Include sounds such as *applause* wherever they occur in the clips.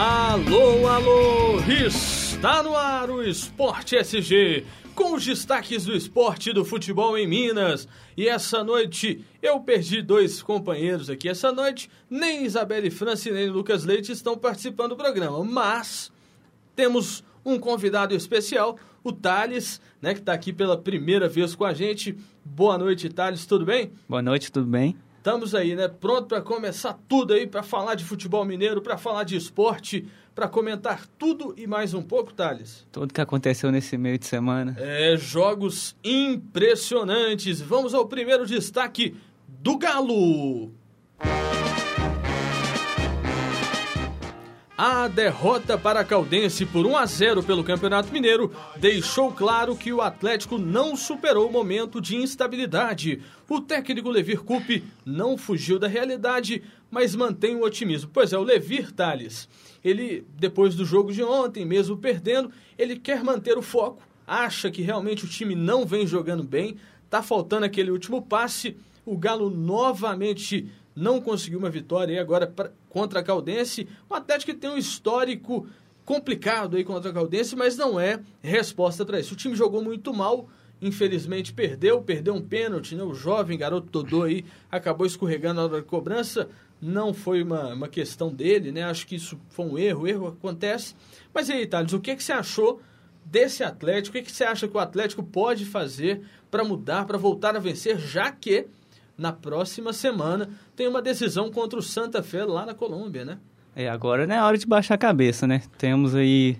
Alô, alô, está no ar o Esporte SG, com os destaques do esporte e do futebol em Minas. E essa noite eu perdi dois companheiros aqui. Essa noite nem Isabelle França nem Lucas Leite estão participando do programa, mas temos um convidado especial, o Thales, né, que está aqui pela primeira vez com a gente. Boa noite, Thales, tudo bem? Boa noite, tudo bem? Estamos aí, né? Pronto para começar tudo aí, para falar de futebol mineiro, para falar de esporte, para comentar tudo e mais um pouco, Thales. Tudo que aconteceu nesse meio de semana. É, jogos impressionantes. Vamos ao primeiro destaque do Galo. A derrota para a Caldense por 1 a 0 pelo Campeonato Mineiro deixou claro que o Atlético não superou o momento de instabilidade. O técnico Levir Coupe não fugiu da realidade, mas mantém o otimismo. Pois é, o Levir Tales, ele depois do jogo de ontem, mesmo perdendo, ele quer manter o foco, acha que realmente o time não vem jogando bem, tá faltando aquele último passe. O Galo novamente não conseguiu uma vitória e agora pra, contra a Caldense. O Atlético tem um histórico complicado aí contra a Caldense, mas não é resposta para isso. O time jogou muito mal, infelizmente perdeu, perdeu um pênalti, né? O jovem garoto Dodô aí acabou escorregando na hora da cobrança. Não foi uma, uma questão dele, né? Acho que isso foi um erro, erro acontece. Mas aí, Thales, o que, que você achou desse Atlético? O que, que você acha que o Atlético pode fazer para mudar, para voltar a vencer, já que na próxima semana tem uma decisão contra o Santa Fé lá na Colômbia, né? É, agora não é hora de baixar a cabeça, né? Temos aí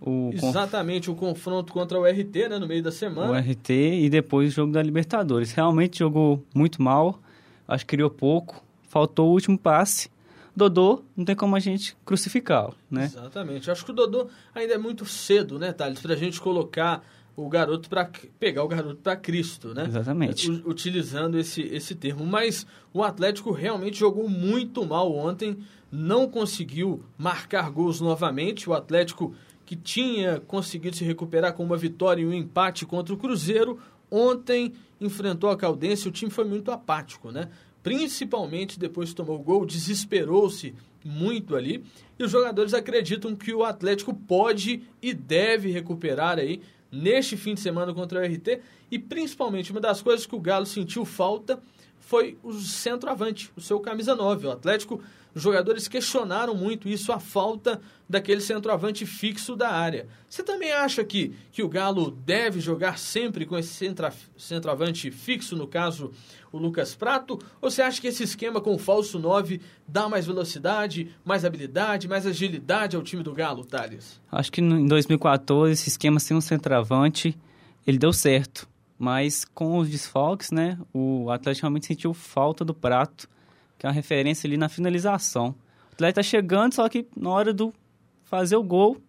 o... Exatamente, o confronto contra o RT, né, no meio da semana. O RT e depois o jogo da Libertadores. Realmente jogou muito mal, acho que criou pouco, faltou o último passe. Dodô, não tem como a gente crucificá-lo, né? Exatamente. Acho que o Dodô ainda é muito cedo, né, Thales, pra gente colocar o garoto para pegar o garoto para Cristo, né? Exatamente. U utilizando esse, esse termo. Mas o Atlético realmente jogou muito mal ontem, não conseguiu marcar gols novamente. O Atlético que tinha conseguido se recuperar com uma vitória e um empate contra o Cruzeiro, ontem enfrentou a Caldense. O time foi muito apático, né? Principalmente depois que tomou o gol, desesperou-se muito ali. E os jogadores acreditam que o Atlético pode e deve recuperar aí neste fim de semana contra o RT. E principalmente uma das coisas que o Galo sentiu falta foi o centroavante, o seu camisa 9. O Atlético, os jogadores questionaram muito isso, a falta daquele centroavante fixo da área. Você também acha que, que o Galo deve jogar sempre com esse centra, centroavante fixo, no caso o Lucas Prato? Ou você acha que esse esquema com o falso 9 dá mais velocidade, mais habilidade, mais agilidade ao time do Galo, Thales? Acho que em 2014 esse esquema sem um centroavante, ele deu certo. Mas com os desfalques, né, o Atlético realmente sentiu falta do Prato, que é uma referência ali na finalização. O Atlético tá chegando, só que na hora do fazer o gol,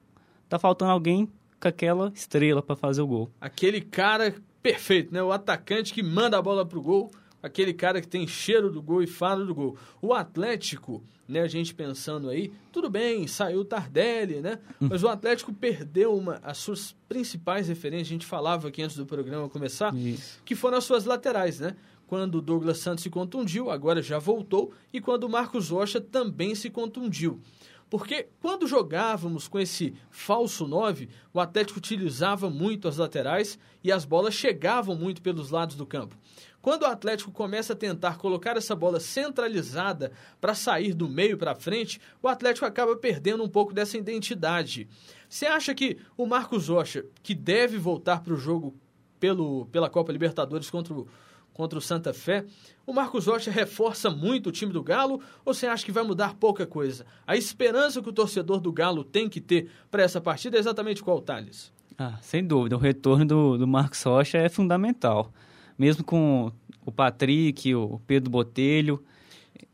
tá faltando alguém com aquela estrela para fazer o gol. Aquele cara perfeito, né? O atacante que manda a bola pro gol aquele cara que tem cheiro do gol e fala do gol. O Atlético, né, a gente pensando aí, tudo bem, saiu Tardelli, né? Hum. Mas o Atlético perdeu uma, as suas principais referências, a gente falava aqui antes do programa começar, Isso. que foram as suas laterais, né? Quando o Douglas Santos se contundiu, agora já voltou, e quando o Marcos Rocha também se contundiu. Porque quando jogávamos com esse falso 9, o Atlético utilizava muito as laterais e as bolas chegavam muito pelos lados do campo. Quando o Atlético começa a tentar colocar essa bola centralizada para sair do meio para frente, o Atlético acaba perdendo um pouco dessa identidade. Você acha que o Marcos Rocha, que deve voltar para o jogo pelo, pela Copa Libertadores contra o, contra o Santa Fé, o Marcos Rocha reforça muito o time do Galo ou você acha que vai mudar pouca coisa? A esperança que o torcedor do Galo tem que ter para essa partida é exatamente qual, Thales? Ah, sem dúvida. O retorno do, do Marcos Rocha é fundamental mesmo com o Patrick, o Pedro Botelho,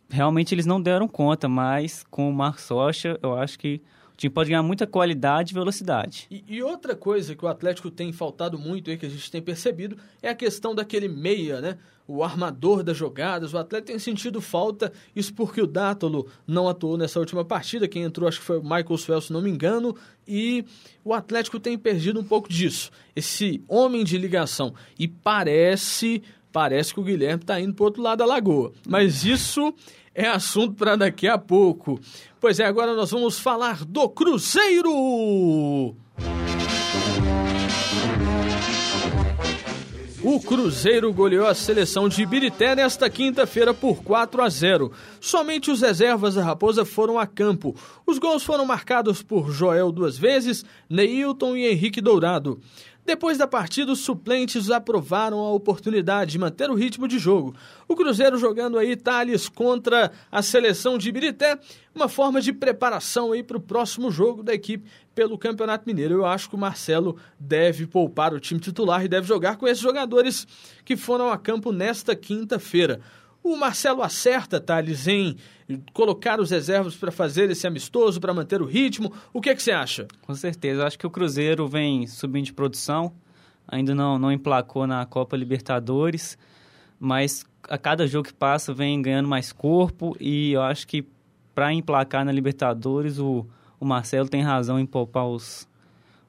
realmente eles não deram conta, mas com o Marcos Rocha, eu acho que time pode ganhar muita qualidade e velocidade. E, e, outra coisa que o Atlético tem faltado muito aí, que a gente tem percebido, é a questão daquele meia, né? O armador das jogadas. O Atlético tem sentido falta, isso porque o Dátolo não atuou nessa última partida. Quem entrou, acho que foi o Michael Swell, se não me engano. E o Atlético tem perdido um pouco disso. Esse homem de ligação. E parece parece que o Guilherme está indo para outro lado da lagoa. Mas isso é assunto para daqui a pouco. Pois é, agora nós vamos falar do Cruzeiro! O Cruzeiro goleou a seleção de Ibirité nesta quinta-feira por 4 a 0. Somente os reservas da Raposa foram a campo. Os gols foram marcados por Joel duas vezes, Neilton e Henrique Dourado. Depois da partida, os suplentes aprovaram a oportunidade de manter o ritmo de jogo. O Cruzeiro jogando aí Thales contra a seleção de Ibirité, uma forma de preparação aí para o próximo jogo da equipe pelo Campeonato Mineiro. Eu acho que o Marcelo deve poupar o time titular e deve jogar com esses jogadores que foram a campo nesta quinta-feira. O Marcelo acerta, Thales, em colocar os reservas para fazer esse amistoso, para manter o ritmo. O que, é que você acha? Com certeza. Eu acho que o Cruzeiro vem subindo de produção, ainda não, não emplacou na Copa Libertadores, mas a cada jogo que passa vem ganhando mais corpo e eu acho que para emplacar na Libertadores o, o Marcelo tem razão em poupar os,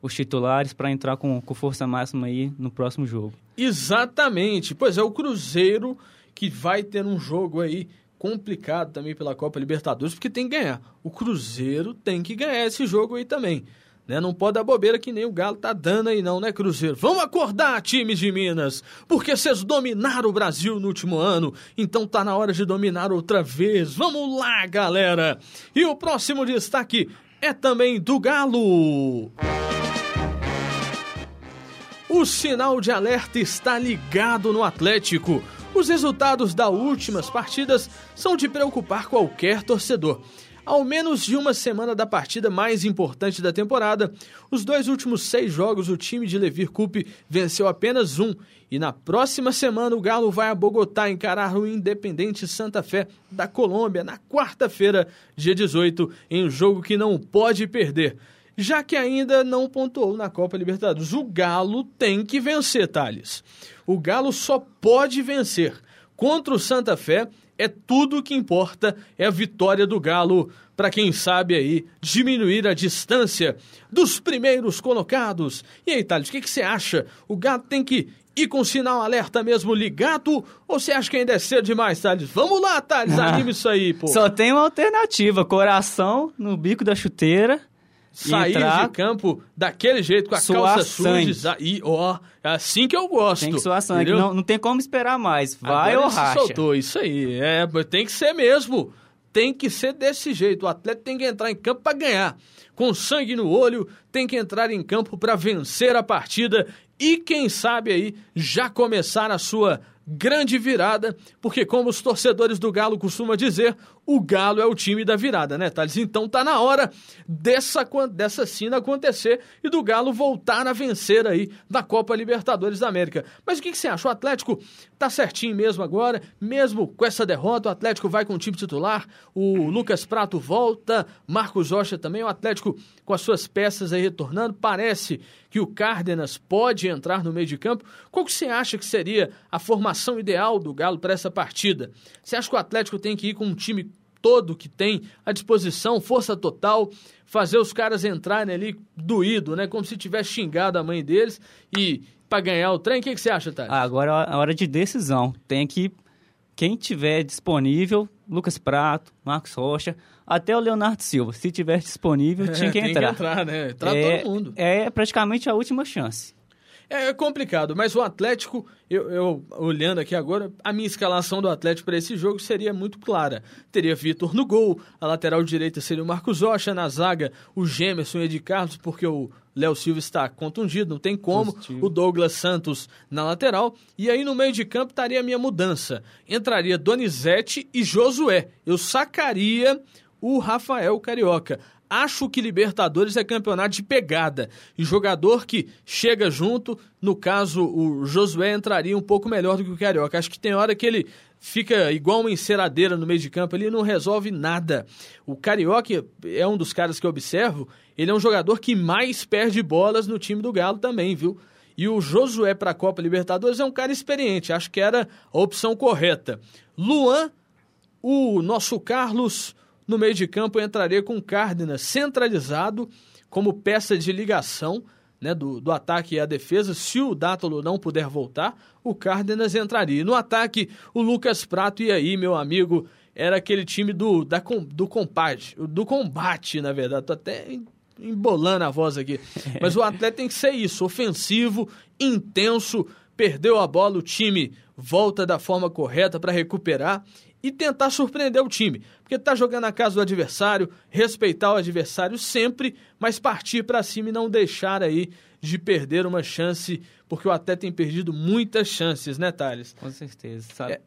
os titulares para entrar com, com força máxima aí no próximo jogo. Exatamente. Pois é, o Cruzeiro que vai ter um jogo aí complicado também pela Copa Libertadores, porque tem que ganhar. O Cruzeiro tem que ganhar esse jogo aí também. Né? Não pode dar bobeira que nem o Galo tá dando aí não, né, Cruzeiro? Vamos acordar, times de Minas, porque vocês dominaram o Brasil no último ano, então tá na hora de dominar outra vez. Vamos lá, galera! E o próximo destaque é também do Galo. O sinal de alerta está ligado no Atlético. Os resultados das últimas partidas são de preocupar qualquer torcedor. Ao menos de uma semana da partida mais importante da temporada, os dois últimos seis jogos o time de Levir Coupe venceu apenas um. E na próxima semana o Galo vai a Bogotá encarar o Independente Santa Fé da Colômbia na quarta-feira, dia 18, em um jogo que não pode perder já que ainda não pontuou na Copa Libertadores. O Galo tem que vencer, Thales. O Galo só pode vencer. Contra o Santa Fé, é tudo o que importa, é a vitória do Galo, para quem sabe aí diminuir a distância dos primeiros colocados. E aí, Thales, o que, que você acha? O Galo tem que ir com o sinal alerta mesmo ligado? Ou você acha que ainda é cedo demais, Thales? Vamos lá, Thales, anime isso aí, pô. Só tem uma alternativa: coração no bico da chuteira sair entrar, de campo daquele jeito, com a calça suja. E, ó, é assim que eu gosto. Tem que suar sangue. Não, não tem como esperar mais. Vai Agora ou racha. soltou, isso aí. É, tem que ser mesmo. Tem que ser desse jeito. O atleta tem que entrar em campo para ganhar. Com sangue no olho, tem que entrar em campo para vencer a partida e, quem sabe aí, já começar a sua grande virada, porque como os torcedores do Galo costumam dizer, o Galo é o time da virada, né, Thales? Então tá na hora dessa, dessa cena acontecer e do Galo voltar a vencer aí da Copa Libertadores da América. Mas o que, que você acha? O Atlético tá certinho mesmo agora, mesmo com essa derrota, o Atlético vai com o time titular, o Lucas Prato volta, Marcos Rocha também, o Atlético com as suas peças aí retornando, parece que o Cárdenas pode entrar no meio de campo. Qual que você acha que seria a formação ideal do Galo para essa partida? Você acha que o Atlético tem que ir com um time todo que tem à disposição, força total, fazer os caras entrarem ali doído, né? Como se tivesse xingado a mãe deles e para ganhar o trem. O que, que você acha, Thales? Ah, agora é a hora de decisão. Tem que quem tiver disponível, Lucas Prato, Marcos Rocha, até o Leonardo Silva, se tiver disponível, é, *laughs* tinha que entrar. Tem que entrar, né? Entrar é, todo mundo. É praticamente a última chance. É complicado, mas o Atlético, eu, eu, olhando aqui agora, a minha escalação do Atlético para esse jogo seria muito clara. Teria Vitor no gol, a lateral direita seria o Marcos Rocha, na zaga o Gemerson e o Ed Carlos, porque o Léo Silva está contundido, não tem como. Positivo. O Douglas Santos na lateral. E aí no meio de campo estaria a minha mudança. Entraria Donizete e Josué. Eu sacaria o Rafael Carioca. Acho que Libertadores é campeonato de pegada. E jogador que chega junto, no caso, o Josué entraria um pouco melhor do que o Carioca. Acho que tem hora que ele fica igual uma enceradeira no meio de campo, ele não resolve nada. O Carioca é um dos caras que eu observo, ele é um jogador que mais perde bolas no time do Galo também, viu? E o Josué para a Copa Libertadores é um cara experiente, acho que era a opção correta. Luan, o nosso Carlos no meio de campo entraria com Cárdenas centralizado como peça de ligação, né, do, do ataque e a defesa. Se o Dátolo não puder voltar, o Cárdenas entraria. No ataque, o Lucas Prato, e aí, meu amigo, era aquele time do, da, do combate, do combate, na verdade. Tô até embolando a voz aqui. *laughs* Mas o atleta tem que ser isso, ofensivo, intenso, perdeu a bola, o time volta da forma correta para recuperar e tentar surpreender o time. Porque tá jogando na casa do adversário, respeitar o adversário sempre, mas partir para cima e não deixar aí de perder uma chance, porque o atleta tem perdido muitas chances, né, Thales? Com certeza. Sabe?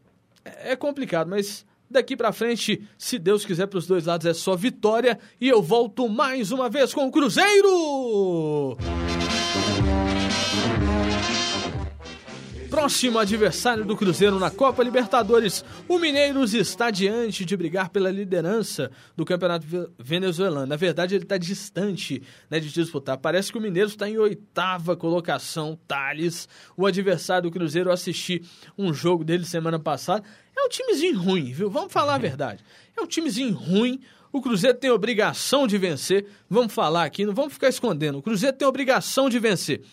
É, é complicado, mas daqui para frente, se Deus quiser para os dois lados é só vitória e eu volto mais uma vez com o Cruzeiro. Próximo adversário do Cruzeiro na Copa Libertadores, o Mineiros está diante de brigar pela liderança do Campeonato Venezuelano. Na verdade, ele está distante né, de disputar. Parece que o Mineiros está em oitava colocação. Thales, o adversário do Cruzeiro, eu assisti um jogo dele semana passada. É um timezinho ruim, viu? Vamos falar a *laughs* verdade. É um timezinho ruim. O Cruzeiro tem obrigação de vencer. Vamos falar aqui, não vamos ficar escondendo. O Cruzeiro tem obrigação de vencer.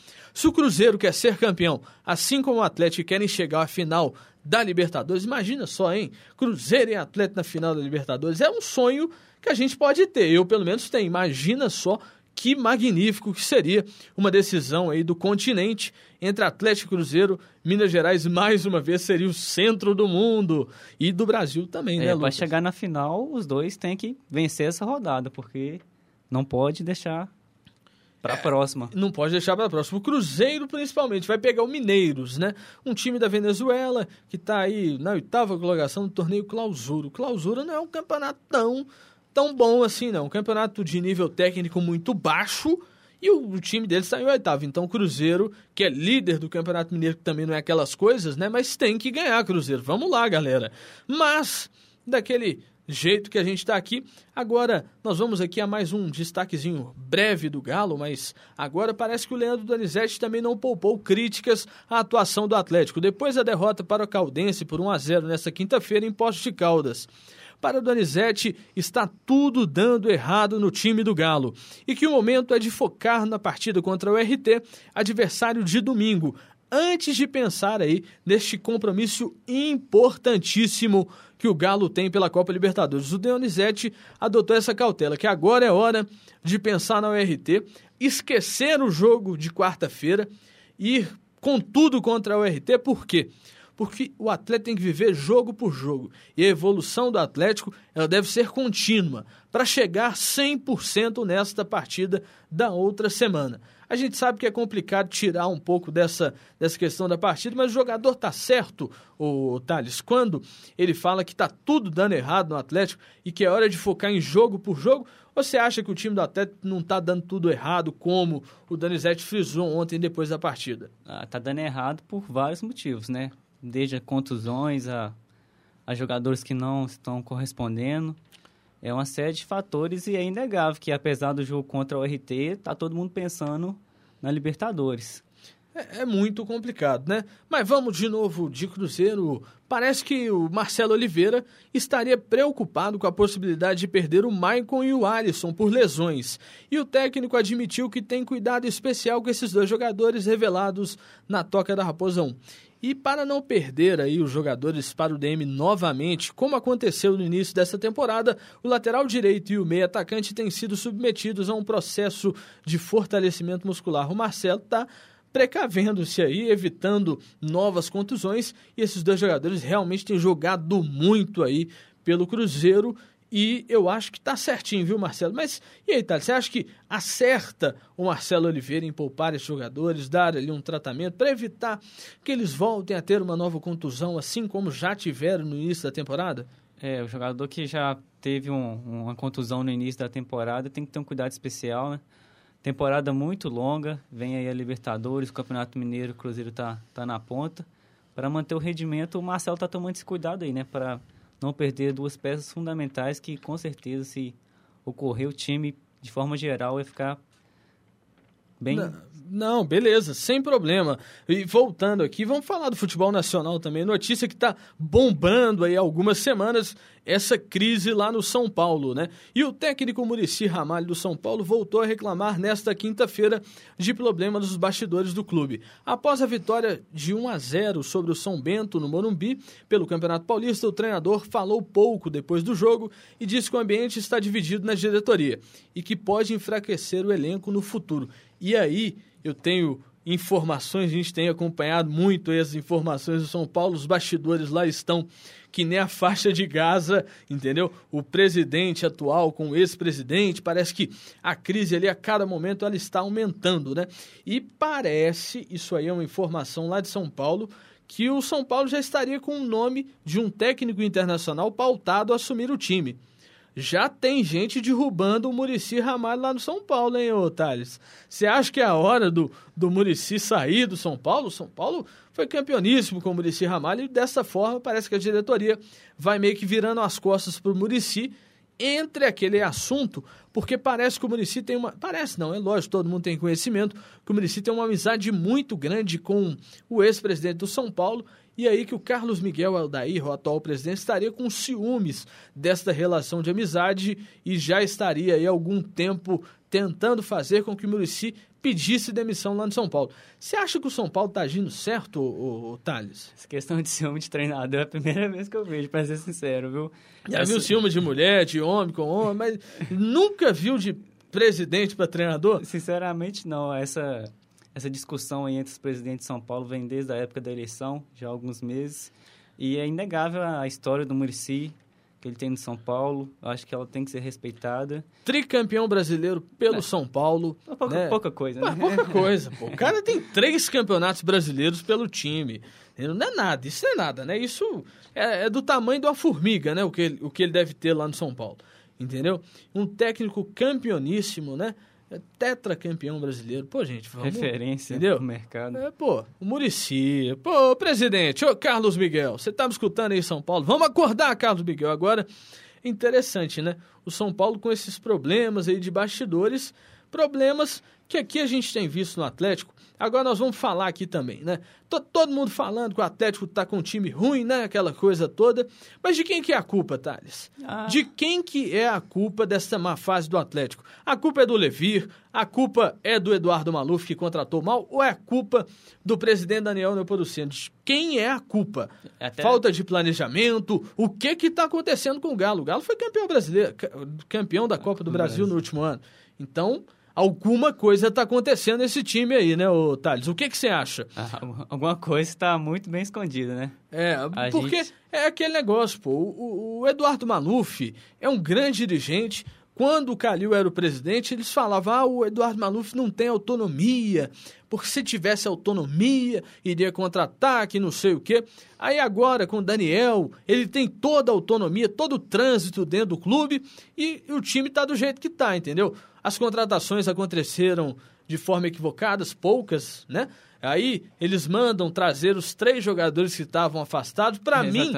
Se o Cruzeiro quer ser campeão, assim como o Atlético querem chegar à final da Libertadores, imagina só, hein? Cruzeiro e Atlético na final da Libertadores. É um sonho que a gente pode ter. Eu, pelo menos, tenho. Imagina só que magnífico que seria uma decisão aí do continente entre Atlético e Cruzeiro. Minas Gerais, mais uma vez, seria o centro do mundo e do Brasil também, né, é, Lucas? Para chegar na final, os dois têm que vencer essa rodada, porque não pode deixar para a é, próxima. Não pode deixar para a próxima. O Cruzeiro, principalmente, vai pegar o Mineiros, né? Um time da Venezuela que está aí na oitava colocação do torneio Clausura. O Clausura não é um campeonato tão, tão bom assim, não. Um campeonato de nível técnico muito baixo e o, o time está em oitavo. Então, o Cruzeiro, que é líder do Campeonato Mineiro, que também não é aquelas coisas, né? Mas tem que ganhar, Cruzeiro. Vamos lá, galera. Mas, daquele jeito que a gente está aqui. Agora, nós vamos aqui a mais um destaquezinho breve do Galo, mas agora parece que o Leandro Donizete também não poupou críticas à atuação do Atlético, depois da derrota para o Caldense por 1 a 0 nesta quinta-feira em Poços de Caldas. Para Donizete, está tudo dando errado no time do Galo e que o momento é de focar na partida contra o RT, adversário de domingo, antes de pensar aí neste compromisso importantíssimo que o Galo tem pela Copa Libertadores. O Dionizete adotou essa cautela, que agora é hora de pensar na URT, esquecer o jogo de quarta-feira e ir com tudo contra a URT, por quê? Porque o atleta tem que viver jogo por jogo. E a evolução do Atlético ela deve ser contínua para chegar 100% nesta partida da outra semana. A gente sabe que é complicado tirar um pouco dessa, dessa questão da partida, mas o jogador tá certo, o Thales, quando ele fala que tá tudo dando errado no Atlético e que é hora de focar em jogo por jogo. Ou você acha que o time do Atlético não tá dando tudo errado, como o Danizete frisou ontem depois da partida? Ah, tá dando errado por vários motivos, né? Desde contusões a, a jogadores que não estão correspondendo é uma série de fatores e é inegável que, apesar do jogo contra o RT, tá todo mundo pensando na Libertadores. É, é, muito complicado, né? Mas vamos de novo de Cruzeiro. Parece que o Marcelo Oliveira estaria preocupado com a possibilidade de perder o Maicon e o Alisson por lesões. E o técnico admitiu que tem cuidado especial com esses dois jogadores revelados na Toca da Raposa 1. E para não perder aí os jogadores para o DM novamente, como aconteceu no início dessa temporada, o lateral direito e o meio atacante têm sido submetidos a um processo de fortalecimento muscular. O Marcelo está precavendo-se aí, evitando novas contusões, e esses dois jogadores realmente têm jogado muito aí pelo Cruzeiro e eu acho que está certinho, viu, Marcelo? Mas e aí, Thales, você acha que acerta o Marcelo Oliveira em poupar esses jogadores, dar ali um tratamento para evitar que eles voltem a ter uma nova contusão, assim como já tiveram no início da temporada? É, o jogador que já teve um, uma contusão no início da temporada tem que ter um cuidado especial, né? Temporada muito longa, vem aí a Libertadores, o Campeonato Mineiro, o Cruzeiro tá, tá na ponta. Para manter o rendimento, o Marcelo tá tomando esse cuidado aí, né? Para não perder duas peças fundamentais que, com certeza, se ocorrer, o time, de forma geral, vai ficar bem Não. Não, beleza, sem problema. E voltando aqui, vamos falar do futebol nacional também. Notícia que está bombando aí há algumas semanas, essa crise lá no São Paulo, né? E o técnico Murici Ramalho do São Paulo voltou a reclamar nesta quinta-feira de problema dos bastidores do clube. Após a vitória de 1 a 0 sobre o São Bento no Morumbi pelo Campeonato Paulista, o treinador falou pouco depois do jogo e disse que o ambiente está dividido na diretoria e que pode enfraquecer o elenco no futuro. E aí, eu tenho informações, a gente tem acompanhado muito essas informações do São Paulo, os bastidores lá estão que nem a faixa de Gaza, entendeu? O presidente atual com o ex-presidente, parece que a crise ali a cada momento ela está aumentando, né? E parece, isso aí é uma informação lá de São Paulo, que o São Paulo já estaria com o nome de um técnico internacional pautado a assumir o time já tem gente derrubando o Murici Ramalho lá no São Paulo, hein, ô Thales? Você acha que é a hora do, do Murici sair do São Paulo? O São Paulo foi campeoníssimo com o Murici Ramalho e dessa forma parece que a diretoria vai meio que virando as costas para o Murici entre aquele assunto, porque parece que o Murici tem uma. Parece não, é lógico, todo mundo tem conhecimento que o Murici tem uma amizade muito grande com o ex-presidente do São Paulo e aí que o Carlos Miguel Aldair, o atual presidente, estaria com ciúmes desta relação de amizade e já estaria aí algum tempo tentando fazer com que o Murici pedisse demissão lá no São Paulo. Você acha que o São Paulo está agindo certo, ô, ô, Thales? Essa questão de ciúme de treinador é a primeira vez que eu vejo, para ser sincero, viu? Já Essa... viu ciúme de mulher, de homem com homem, mas nunca viu de presidente para treinador? Sinceramente, não. Essa essa discussão aí entre os presidentes de São Paulo vem desde a época da eleição, já há alguns meses. E é inegável a história do Murici que ele tem no São Paulo. Acho que ela tem que ser respeitada. Tricampeão brasileiro pelo é. São Paulo. É pouca, né? pouca coisa, né? pouca *laughs* coisa, pô. O cara tem três campeonatos brasileiros pelo time. Não é nada, isso não é nada, né? Isso é, é do tamanho de uma formiga, né? O que, ele, o que ele deve ter lá no São Paulo. Entendeu? Um técnico campeoníssimo, né? É tetracampeão brasileiro. Pô, gente, vamos... Referência entendeu? no mercado. É, pô, o Murici. Pô, presidente, ô Carlos Miguel, você tá me escutando aí em São Paulo? Vamos acordar, Carlos Miguel. Agora, interessante, né? O São Paulo com esses problemas aí de bastidores, problemas que aqui a gente tem visto no Atlético. Agora nós vamos falar aqui também, né? todo mundo falando que o Atlético tá com um time ruim, né? Aquela coisa toda. Mas de quem que é a culpa, Thales? Ah. De quem que é a culpa dessa má fase do Atlético? A culpa é do Levir? A culpa é do Eduardo Maluf, que contratou mal? Ou é a culpa do presidente Daniel Neopoduceno? Quem é a culpa? Até... Falta de planejamento? O que que tá acontecendo com o Galo? O Galo foi campeão brasileiro, campeão da Copa do Brasil no último ano. Então alguma coisa está acontecendo nesse time aí, né, ô Thales? O que, que você acha? Ah, alguma coisa está muito bem escondida, né? É, A porque gente... é aquele negócio, pô. O, o, Eduardo Maluf é um grande dirigente. Quando o Calil era o presidente, eles falavam: ah, o Eduardo Maluf não tem autonomia, porque se tivesse autonomia, iria contratar, que não sei o quê. Aí agora, com o Daniel, ele tem toda a autonomia, todo o trânsito dentro do clube e, e o time está do jeito que está, entendeu? As contratações aconteceram de forma equivocada, poucas, né? Aí eles mandam trazer os três jogadores que estavam afastados. Para mim,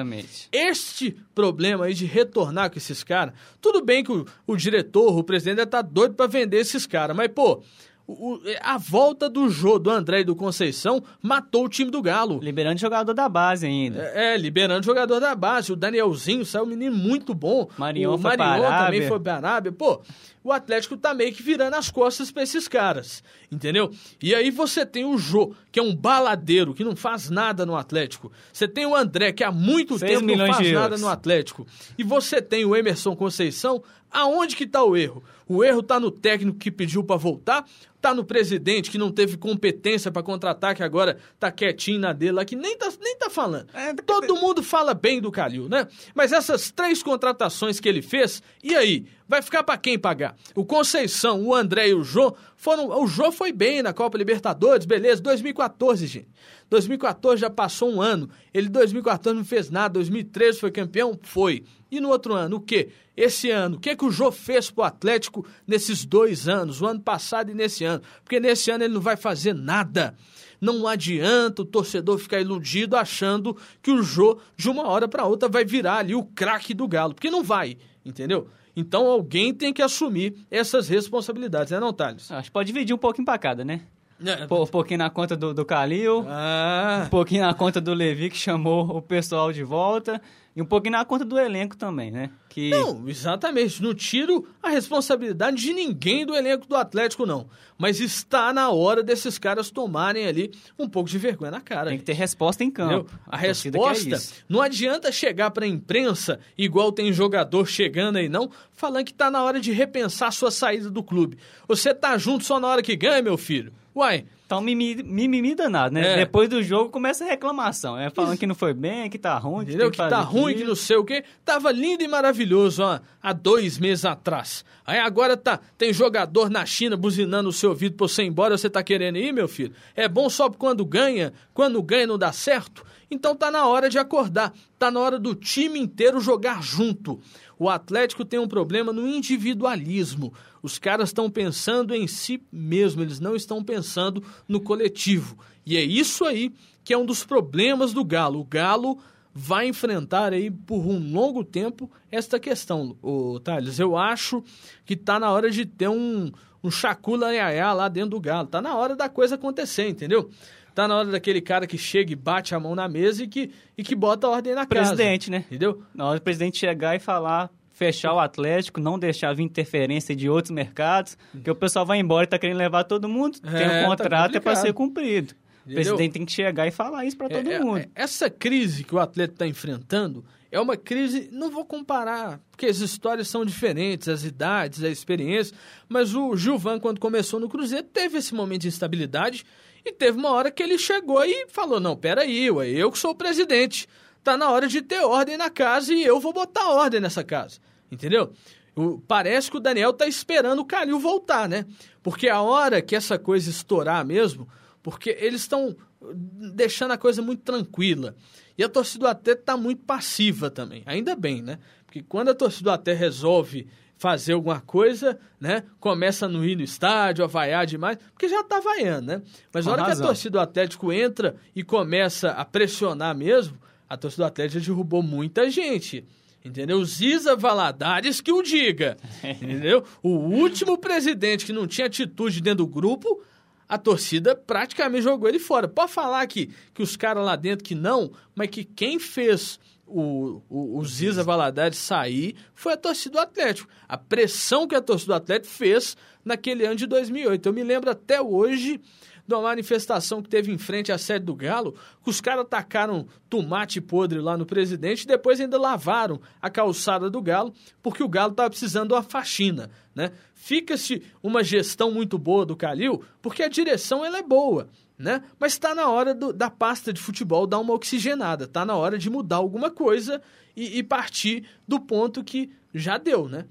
este problema aí de retornar com esses caras, tudo bem que o, o diretor, o presidente, tá doido para vender esses caras, mas pô, o, a volta do jogo do André e do Conceição matou o time do Galo. Liberando jogador da base ainda. É, é liberando jogador da base. O Danielzinho saiu um menino muito bom. Marion o Marion também foi para Arábia. Pô, o Atlético tá meio que virando as costas para esses caras, entendeu? E aí você tem o Jô, que é um baladeiro, que não faz nada no Atlético. Você tem o André, que há muito tempo não faz nada no Atlético. E você tem o Emerson Conceição, aonde que tá o erro? O erro tá no técnico que pediu para voltar, tá no presidente que não teve competência para contratar, que agora tá quietinho na dele lá, que nem tá, nem tá falando. É, Todo mundo fala bem do Calil, né? Mas essas três contratações que ele fez, e aí? Vai ficar para quem pagar? O Conceição, o André e o Jô foram. O Jô foi bem na Copa Libertadores, beleza, 2014, gente. 2014 já passou um ano. Ele 2014 não fez nada, 2013 foi campeão? Foi. E no outro ano, o quê? Esse ano, o que, que o Jô fez pro Atlético nesses dois anos, o ano passado e nesse ano? Porque nesse ano ele não vai fazer nada. Não adianta o torcedor ficar iludido achando que o Jô, de uma hora para outra, vai virar ali o craque do Galo, porque não vai, entendeu? Então alguém tem que assumir essas responsabilidades, né, não, Thales? Acho que pode dividir um pouquinho para cada, né? É. Um pouquinho na conta do, do Calil, Ah, um pouquinho na conta do Levi, que chamou o pessoal de volta, e um pouquinho na conta do elenco também, né? Que não, exatamente. Não tiro a responsabilidade de ninguém do elenco do Atlético, não. Mas está na hora desses caras tomarem ali um pouco de vergonha na cara. tem que ter resposta em Entendeu? campo. A quer resposta isso. não adianta chegar para a imprensa, igual tem jogador chegando aí não, falando que tá na hora de repensar sua saída do clube. Você tá junto só na hora que ganha, meu filho. Uai, Então, mimimi, mimimi danado, né? É. Depois do jogo começa a reclamação. É falando que não foi bem, que tá ruim, que entendeu? Que que tá ruim, que aquilo. não sei o quê. Tava lindo e maravilhoso ó, há dois meses atrás. Aí agora tá, tem jogador na China buzinando o seu ouvido pra você ir embora, você tá querendo ir, meu filho? É bom só quando ganha, quando ganha não dá certo? Então tá na hora de acordar, tá na hora do time inteiro jogar junto. O Atlético tem um problema no individualismo. Os caras estão pensando em si mesmo, eles não estão pensando no coletivo. E é isso aí que é um dos problemas do Galo. O Galo vai enfrentar aí por um longo tempo esta questão, o Thales. Eu acho que tá na hora de ter um, um chacula lá dentro do Galo. Tá na hora da coisa acontecer, entendeu? Tá na hora daquele cara que chega e bate a mão na mesa e que, e que bota a ordem na casa. Presidente, né? Entendeu? Na hora do presidente chegar e falar, fechar o Atlético, não deixar vir interferência de outros mercados, porque o pessoal vai embora e tá querendo levar todo mundo, tem É, um tá contrato, é para ser cumprido. O Entendeu? presidente tem que chegar e falar isso para todo É, é, mundo. é, essa crise que o atleta está enfrentando é uma crise, não vou comparar, porque as histórias são diferentes, as idades, a experiência, mas o Gilvan, quando começou no Cruzeiro, teve esse momento de instabilidade e teve uma hora que ele chegou e falou, não, peraí, ué, eu que sou o presidente, tá na hora de ter ordem na casa e eu vou botar ordem nessa casa, entendeu? O- parece que o Daniel tá esperando o Calil voltar, né? Porque a hora que essa coisa estourar mesmo, porque eles estão deixando a coisa muito tranquila. E a torcida do AT tá muito passiva também. Ainda bem, né? Porque quando a torcida do AT resolve fazer alguma coisa, né? Começa a não ir no estádio, a vaiar demais, porque já tá vaiando, né? Mas Com a hora que razão. a torcida do Atlético entra e começa a pressionar mesmo, a torcida do Atlético já derrubou muita gente. Entendeu? Ziza Valadares que o diga. *laughs* Entendeu? O último presidente que não tinha atitude dentro do grupo, a torcida praticamente jogou ele fora. Pode falar que, que os caras lá dentro que não, mas que quem fez o, o, o Ziza Valadares sair foi a torcida do Atlético. A pressão que a torcida do Atlético fez naquele ano de 2008. Eu me lembro até hoje de uma manifestação que teve em frente à sede do Galo, que os caras tacaram tomate podre lá no presidente e depois ainda lavaram a calçada do Galo, porque o Galo estava precisando de uma faxina, né? Fica-se uma gestão muito boa do Calil, porque a direção ela é boa, né? Mas está na hora do- da pasta de futebol dar uma oxigenada, está na hora de mudar alguma coisa e, e partir do ponto que já deu, né?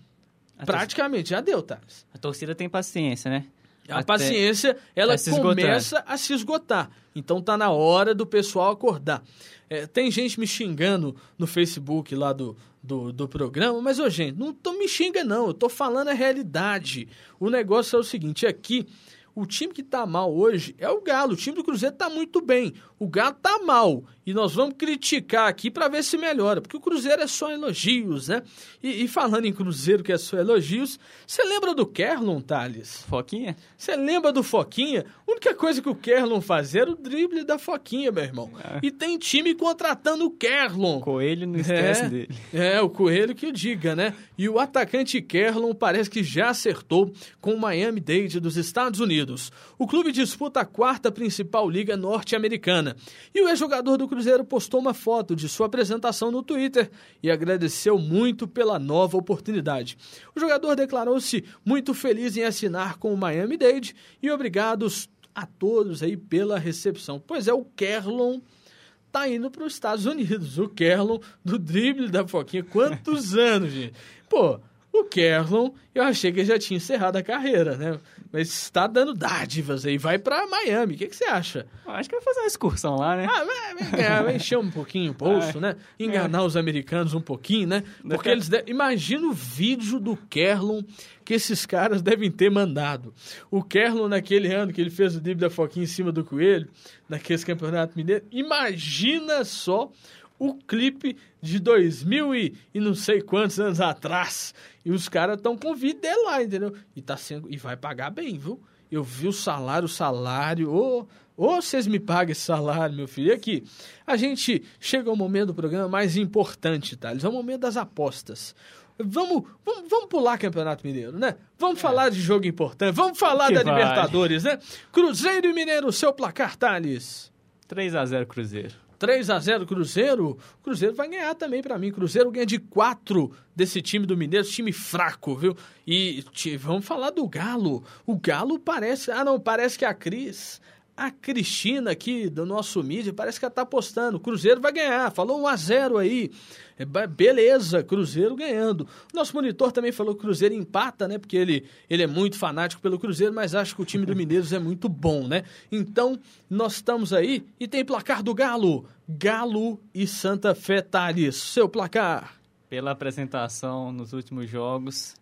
A Praticamente já deu, Thales. A torcida tem paciência, né? A paciência, ela começa a se esgotar. Então tá na hora do pessoal acordar. É, tem gente me xingando no Facebook lá do, do, do programa, mas, ô, gente, não tô me xinga, não. Eu tô falando a realidade. O negócio é o seguinte, aqui, o time que tá mal hoje é o Galo. O time do Cruzeiro tá muito bem. O Galo tá mal. E nós vamos criticar aqui para ver se melhora. Porque o Cruzeiro é só elogios, né? E, e falando em Cruzeiro que é só elogios, você lembra do Kerlon, Thales? Foquinha? Você lembra do Foquinha? A única coisa que o Kerlon fazia era o drible da Foquinha, meu irmão. E tem time contratando o Kerlon. Coelho não esquece é, dele. É, o Coelho que o diga, né? E o atacante Kerlon parece que já acertou com o Miami Dade dos Estados Unidos. O clube disputa a quarta principal liga norte-americana. E o ex-jogador do Cruzeiro postou uma foto de sua apresentação no Twitter e agradeceu muito pela nova oportunidade. O jogador declarou-se muito feliz em assinar com o Miami Dade e obrigados a todos aí pela recepção. Pois é, o Kerlon tá indo para os Estados Unidos. O Kerlon do drible da Foquinha. Quantos *laughs* anos, gente? Pô, o Kerlon, eu achei que ele já tinha encerrado a carreira, né? Mas está dando dádivas aí. Vai para Miami. O que, que você acha? Acho que vai fazer uma excursão lá, né? Ah, vai, vai ganhar, vai encher um pouquinho o bolso, né? Enganar os americanos um pouquinho, né? Porque eles de... Imagina o vídeo do Kerlon que esses caras devem ter mandado. O Kerlon, naquele ano que ele fez o drible da Foquinha em cima do Coelho, naquele campeonato mineiro, imagina só o clipe de 2000 e, e não sei quantos anos atrás. E os caras estão com vídeo dele lá, entendeu? E, tá sendo, e vai pagar bem, viu? Eu vi o salário, o salário. Ô, oh, vocês me pagam esse salário, meu filho. E aqui, a gente chega ao momento do programa mais importante, tá? É o momento das apostas. Vamos, vamos, vamos pular Campeonato Mineiro, né? Vamos é. falar de jogo importante, vamos falar que da vai. Libertadores, né? Cruzeiro e Mineiro, seu placar, Thales. 3 a 0 Cruzeiro. 3 a 0 Cruzeiro. Cruzeiro vai ganhar também para mim. Cruzeiro ganha de 4 desse time do Mineiro, time fraco, viu? E vamos falar do Galo. O Galo parece, ah não, parece que a Cris a Cristina aqui do nosso mídia parece que ela tá apostando. Cruzeiro vai ganhar. Falou 1 a 0 aí. É, beleza, Cruzeiro ganhando. Nosso monitor também falou que Cruzeiro empata, né? Porque ele, ele é muito fanático pelo Cruzeiro, mas acho que o time do Mineiros é muito bom, né? Então, nós estamos aí e tem placar do Galo. Galo e Santa Fé Thales. Seu placar. Pela apresentação nos últimos jogos,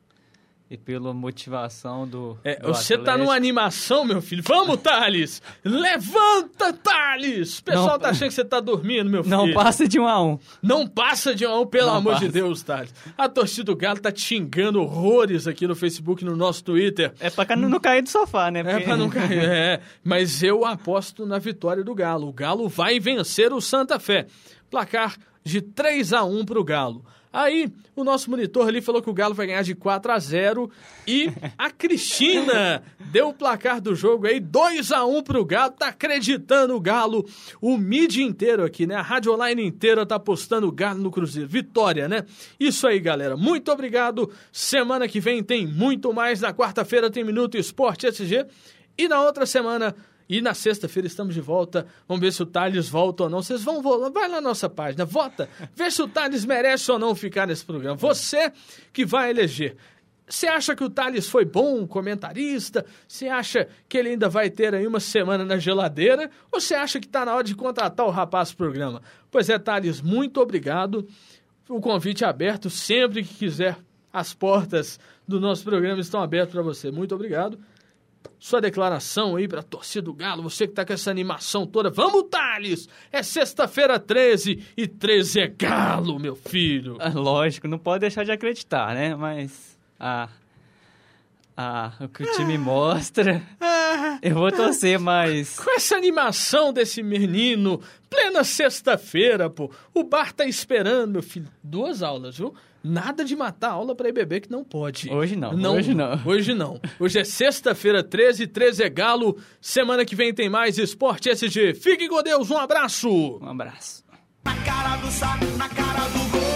e pela motivação do. É, do você tá numa animação, meu filho. Vamos, Thales! Levanta, Thales! O pessoal não, tá achando que você tá dormindo, meu filho. Não passa de um a um. Não passa de um a um, pelo não amor passa. de Deus, Thales. A torcida do Galo tá te xingando horrores aqui no Facebook no nosso Twitter. É pra não cair do sofá, né? Porque... É pra não *laughs* cair, é. Mas eu aposto na vitória do Galo. O Galo vai vencer o Santa Fé. Placar de 3 a 1 pro Galo. Aí, o nosso monitor ali falou que o Galo vai ganhar de 4 a 0 e a Cristina deu o placar do jogo aí, 2 a 1 pro Galo, tá acreditando o Galo, o mídia inteiro aqui, né? A rádio online inteira tá apostando o Galo no Cruzeiro. Vitória, né? Isso aí, galera. Muito obrigado. Semana que vem tem muito mais. Na quarta-feira tem Minuto Esporte SG. E na outra semana e na sexta-feira estamos de volta. Vamos ver se o Thales volta ou não. Vocês vão. Vai lá na nossa página, vota. Vê se o Thales merece ou não ficar nesse programa. Você que vai eleger. Você acha que o Thales foi bom comentarista? Você acha que ele ainda vai ter aí uma semana na geladeira? Ou você acha que está na hora de contratar o rapaz pro programa? Pois é, Thales, muito obrigado. O convite é aberto sempre que quiser. As portas do nosso programa estão abertas para você. Muito obrigado sua declaração aí pra torcida do Galo, você que tá com essa animação toda. Vamos, Thales! É sexta-feira 13 e 13 é Galo, meu filho. É, lógico, não pode deixar de acreditar, né? Mas ah, ah, o que o time mostra, eu vou torcer, mas... Com essa animação desse menino, plena sexta-feira, pô, o bar tá esperando, meu filho. Duas aulas, viu? Nada de matar aula para ir beber que não pode. Hoje não, não. Hoje não. Hoje não. Hoje é sexta-feira, 13, 13 é Galo. Semana que vem tem mais Esporte SG. Fique com Deus, um abraço. Um abraço. Na cara do saco, na cara do gol.